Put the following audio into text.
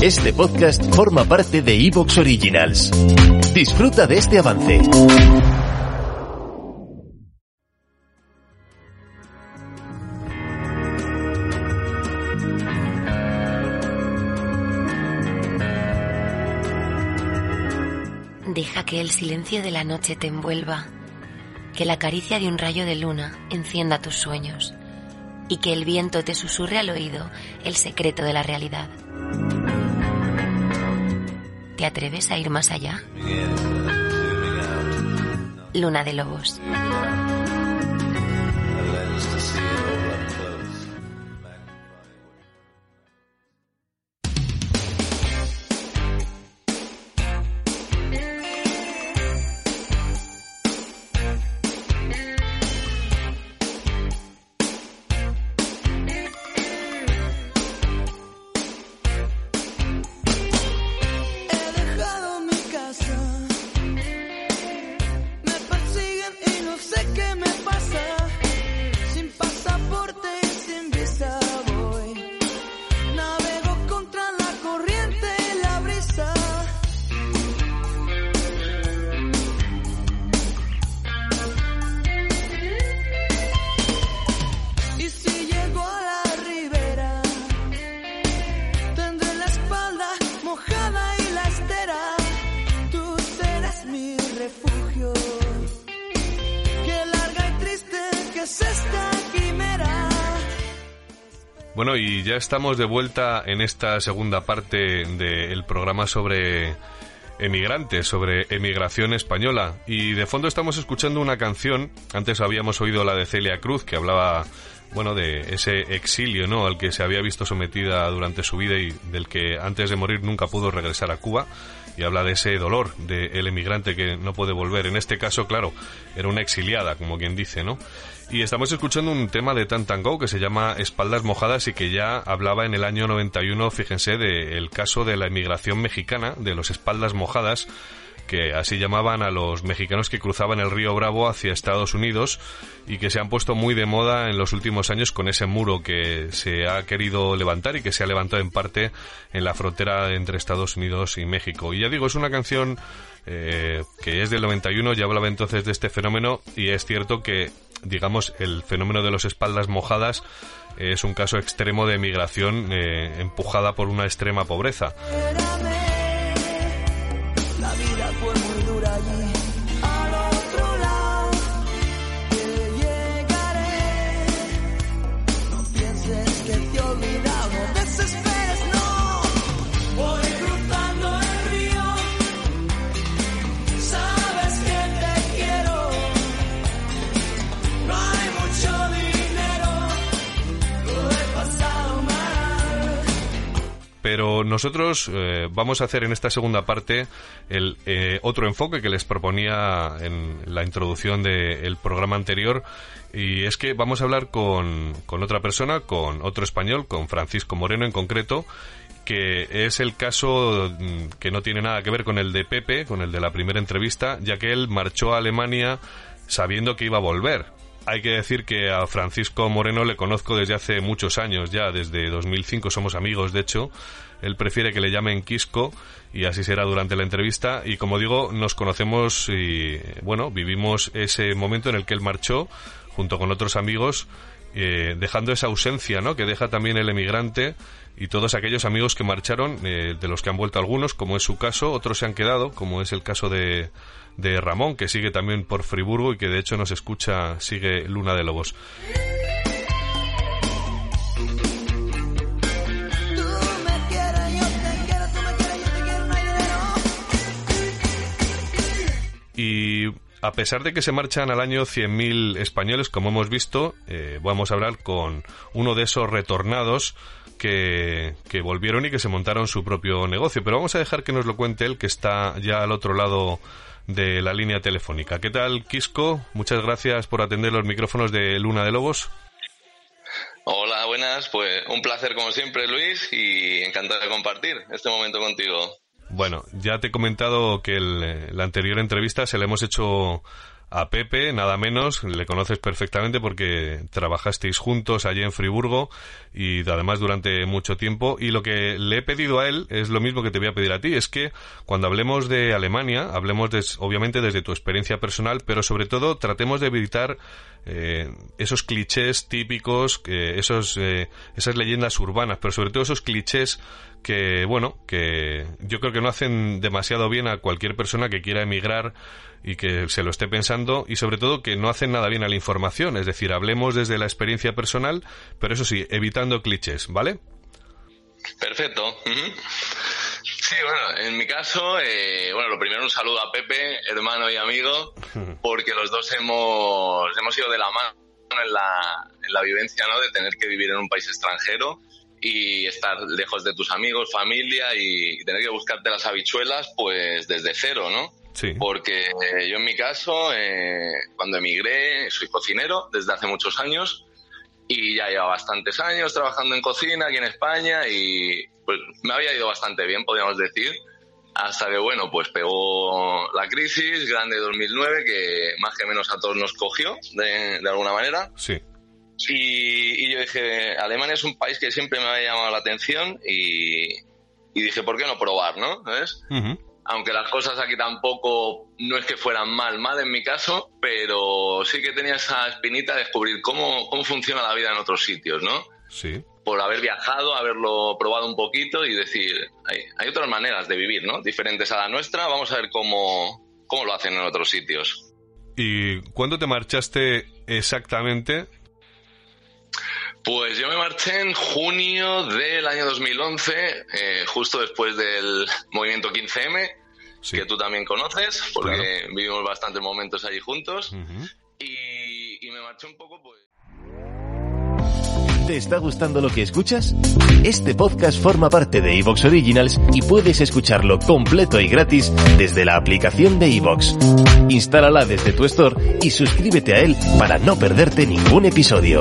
Este podcast forma parte de Evox Originals. Disfruta de este avance. Deja que el silencio de la noche te envuelva, que la caricia de un rayo de luna encienda tus sueños y que el viento te susurre al oído el secreto de la realidad. ¿Te atreves a ir más allá? Luna de Lobos. Larga y triste que es esta quimera. Bueno, y ya estamos de vuelta en esta segunda parte del programa sobre emigrantes, sobre emigración española. Y de fondo estamos escuchando una canción, antes habíamos oído la de Celia Cruz, que hablaba, bueno, de ese exilio, ¿no?, al que se había visto sometida durante su vida y del que antes de morir nunca pudo regresar a Cuba. Y habla de ese dolor del emigrante que no puede volver. En este caso, claro, era una exiliada, como quien dice, ¿no? Y estamos escuchando un tema de Tantango que se llama Espaldas Mojadas y que ya hablaba en el año 91, fíjense, del caso de la emigración mexicana, de los Espaldas Mojadas, que así llamaban a los mexicanos que cruzaban el río Bravo hacia Estados Unidos y que se han puesto muy de moda en los últimos años con ese muro que se ha querido levantar y que se ha levantado en parte en la frontera entre Estados Unidos y México. Y ya digo, es una canción eh, que es del 91, ya hablaba entonces de este fenómeno y es cierto que, digamos, el fenómeno de las espaldas mojadas es un caso extremo de migración eh, empujada por una extrema pobreza. Pero nosotros eh, vamos a hacer en esta segunda parte el eh, otro enfoque que les proponía en la introducción del programa anterior y es que vamos a hablar con, con otra persona, con otro español, con Francisco Moreno en concreto, que es el caso mm, que no tiene nada que ver con el de Pepe, con el de la primera entrevista, ya que él marchó a Alemania sabiendo que iba a volver. Hay que decir que a Francisco Moreno le conozco desde hace muchos años ya, desde 2005 somos amigos, de hecho. Él prefiere que le llamen Quisco y así será durante la entrevista. Y como digo, nos conocemos y, bueno, vivimos ese momento en el que él marchó junto con otros amigos, eh, dejando esa ausencia, ¿no? Que deja también el emigrante y todos aquellos amigos que marcharon, eh, de los que han vuelto algunos, como es su caso, otros se han quedado, como es el caso de, de Ramón, que sigue también por Friburgo y que de hecho nos escucha, sigue Luna de Lobos. A pesar de que se marchan al año 100.000 españoles, como hemos visto, eh, vamos a hablar con uno de esos retornados que, que volvieron y que se montaron su propio negocio. Pero vamos a dejar que nos lo cuente él, que está ya al otro lado de la línea telefónica. ¿Qué tal, Quisco? Muchas gracias por atender los micrófonos de Luna de Lobos. Hola, buenas. Pues un placer como siempre, Luis, y encantado de compartir este momento contigo. Bueno, ya te he comentado que el, eh, la anterior entrevista se la hemos hecho a Pepe, nada menos, le conoces perfectamente porque trabajasteis juntos allí en Friburgo y además durante mucho tiempo. Y lo que le he pedido a él es lo mismo que te voy a pedir a ti, es que cuando hablemos de Alemania, hablemos obviamente desde tu experiencia personal, pero sobre todo tratemos de evitar eh, esos clichés típicos, esos, eh, esas leyendas urbanas, pero sobre todo esos clichés que, bueno, que yo creo que no hacen demasiado bien a cualquier persona que quiera emigrar y que se lo esté pensando y sobre todo que no hacen nada bien a la información, es decir, hablemos desde la experiencia personal, pero eso sí, evitando clichés, ¿vale? Perfecto. Sí, bueno, en mi caso, eh, bueno, lo primero un saludo a Pepe, hermano y amigo, porque los dos hemos, hemos ido de la mano en la, en la vivencia, ¿no? De tener que vivir en un país extranjero y estar lejos de tus amigos, familia y, tener que buscarte las habichuelas, pues desde cero, ¿no? Sí. Porque yo en mi caso, eh, cuando emigré, soy cocinero desde hace muchos años y ya lleva bastantes años trabajando en cocina aquí en España y pues me había ido bastante bien, podríamos decir, hasta que bueno, pues pegó la crisis grande de 2009 que más que menos a todos nos cogió de, de alguna manera. Sí. Y, yo dije, Alemania es un país que siempre me había llamado la atención y, dije, ¿por qué no probar, no? ¿Ves? Aunque las cosas aquí tampoco no es que fueran mal, mal en mi caso, pero sí que tenía esa espinita de descubrir cómo, cómo funciona la vida en otros sitios, ¿no? Sí. Por haber viajado, haberlo probado un poquito y decir, hay, hay otras maneras de vivir, ¿no? Diferentes a la nuestra, vamos a ver cómo, cómo lo hacen en otros sitios. ¿Y cuándo te marchaste exactamente pues yo me marché en junio del año 2011, eh, justo después del movimiento 15M, que tú también conoces, porque vivimos bastantes momentos allí juntos. y, y me marché un poco, pues... ¿Te está gustando lo que escuchas? Este podcast forma parte de Evox Originals y puedes escucharlo completo y gratis desde la aplicación de Evox. Instálala desde tu store y suscríbete a él para no perderte ningún episodio.